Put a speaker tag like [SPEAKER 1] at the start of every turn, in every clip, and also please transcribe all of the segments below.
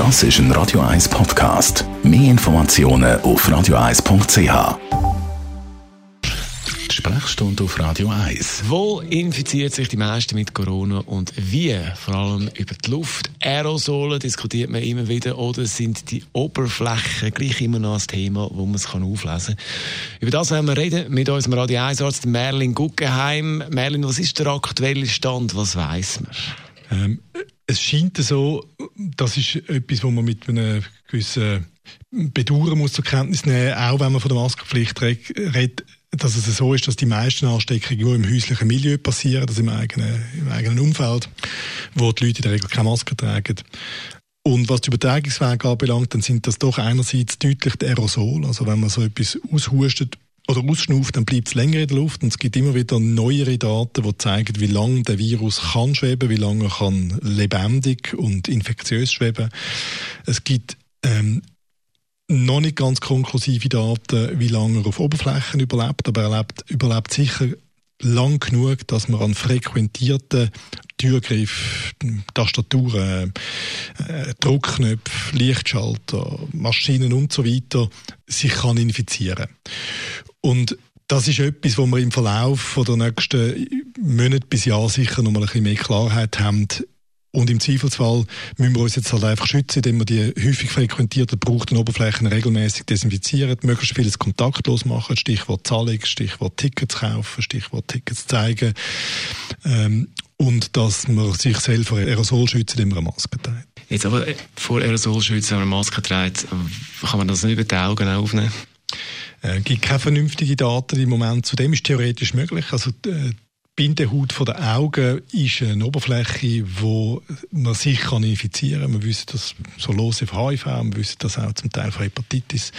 [SPEAKER 1] Das ist ein Radio 1 Podcast. Mehr Informationen auf radio1.ch. Sprechstunde auf Radio 1.
[SPEAKER 2] Wo infiziert sich die meisten mit Corona und wie? Vor allem über die Luft. Aerosole diskutiert man immer wieder oder sind die Oberflächen gleich immer noch ein Thema, wo man es auflesen kann. Über das werden wir reden mit unserem Radio 1 Arzt Merlin Guggenheim. Merlin, was ist der aktuelle Stand? Was weiß man?
[SPEAKER 3] Ähm, es scheint so, das ist etwas, wo man mit einem gewissen Bedauern muss zur Kenntnis nehmen, auch wenn man von der Maskenpflicht redet, dass es so ist, dass die meisten Ansteckungen nur im häuslichen Milieu passieren, also im eigenen, im eigenen Umfeld, wo die Leute in der Regel keine Maske tragen. Und was die Übertragungswege anbelangt, dann sind das doch einerseits deutlich die Aerosol. Also wenn man so etwas aushustet, oder ausschnauft, dann bleibt es länger in der Luft und es gibt immer wieder neuere Daten, die zeigen, wie lange der Virus kann schweben, wie lange er kann lebendig und infektiös schweben. Es gibt ähm, noch nicht ganz konklusive Daten, wie lange er auf Oberflächen überlebt, aber er lebt, überlebt sicher lang genug, dass man an frequentierten Türgriff, Tastaturen, äh, Druckknöpfe, Lichtschalter, Maschinen und so weiter sich kann infizieren. Und das ist etwas, wo wir im Verlauf der nächsten Monate bis Jahr sicher noch mal ein bisschen mehr Klarheit haben. Und im Zweifelsfall müssen wir uns jetzt halt einfach schützen, indem wir die häufig frequentierten, gebrauchten Oberflächen regelmäßig desinfizieren, möglichst vieles kontaktlos machen, Stichwort Zahlung, Stichwort Tickets kaufen, Stichwort Tickets zeigen. Ähm, und dass man sich selber vor Aerosol schützt, indem man eine Maske trägt.
[SPEAKER 2] Jetzt aber äh, vor Aerosol schützen, wenn man eine Maske trägt, kann man das nicht über die Augen aufnehmen?
[SPEAKER 3] Es äh, gibt keine vernünftigen Daten im Moment. Zu dem ist theoretisch möglich. Also, die Bindehaut von den Augen ist eine Oberfläche, wo man sich kann infizieren kann. Wir wissen das so los auf HIV, wir wissen das auch zum Teil von Hepatitis.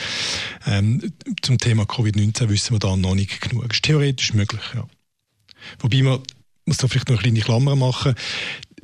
[SPEAKER 3] Ähm, zum Thema Covid-19 wissen wir da noch nicht genug. Es ist theoretisch möglich, ja. Wobei man muss da vielleicht noch eine kleine Klammer machen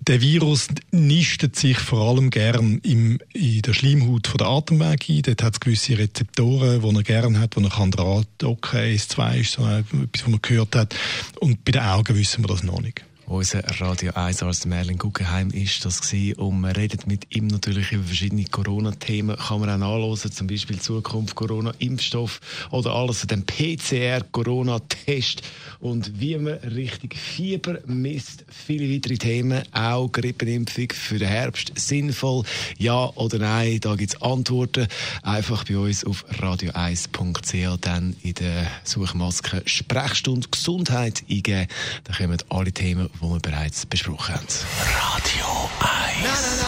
[SPEAKER 3] der Virus nistet sich vor allem gern im, in der Schleimhaut von der Atemwege ein. Dort hat es gewisse Rezeptoren, die er gern hat, wo er kann dran docken, S2 ist so etwas, was man gehört hat. Und bei den Augen wissen wir das noch nicht.
[SPEAKER 2] Unser Radio 1 Arzt Merlin Guggenheim ist das gewesen. und man redet mit ihm natürlich über verschiedene Corona-Themen. Kann man auch nachlesen, zum Beispiel Zukunft Corona-Impfstoff oder alles zu dem PCR-Corona-Test und wie man richtig Fieber misst. Viele weitere Themen, auch Grippenimpfung für den Herbst. Sinnvoll, ja oder nein? Da gibt es Antworten. Einfach bei uns auf radio1.ch dann in der Suchmaske Sprechstunde Gesundheit eingeben. Da kommen alle Themen die wir bereits besprochen haben.
[SPEAKER 1] Radio 1.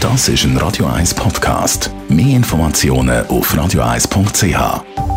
[SPEAKER 1] Das ist ein Radio 1 Podcast. Mehr Informationen auf radio1.ch.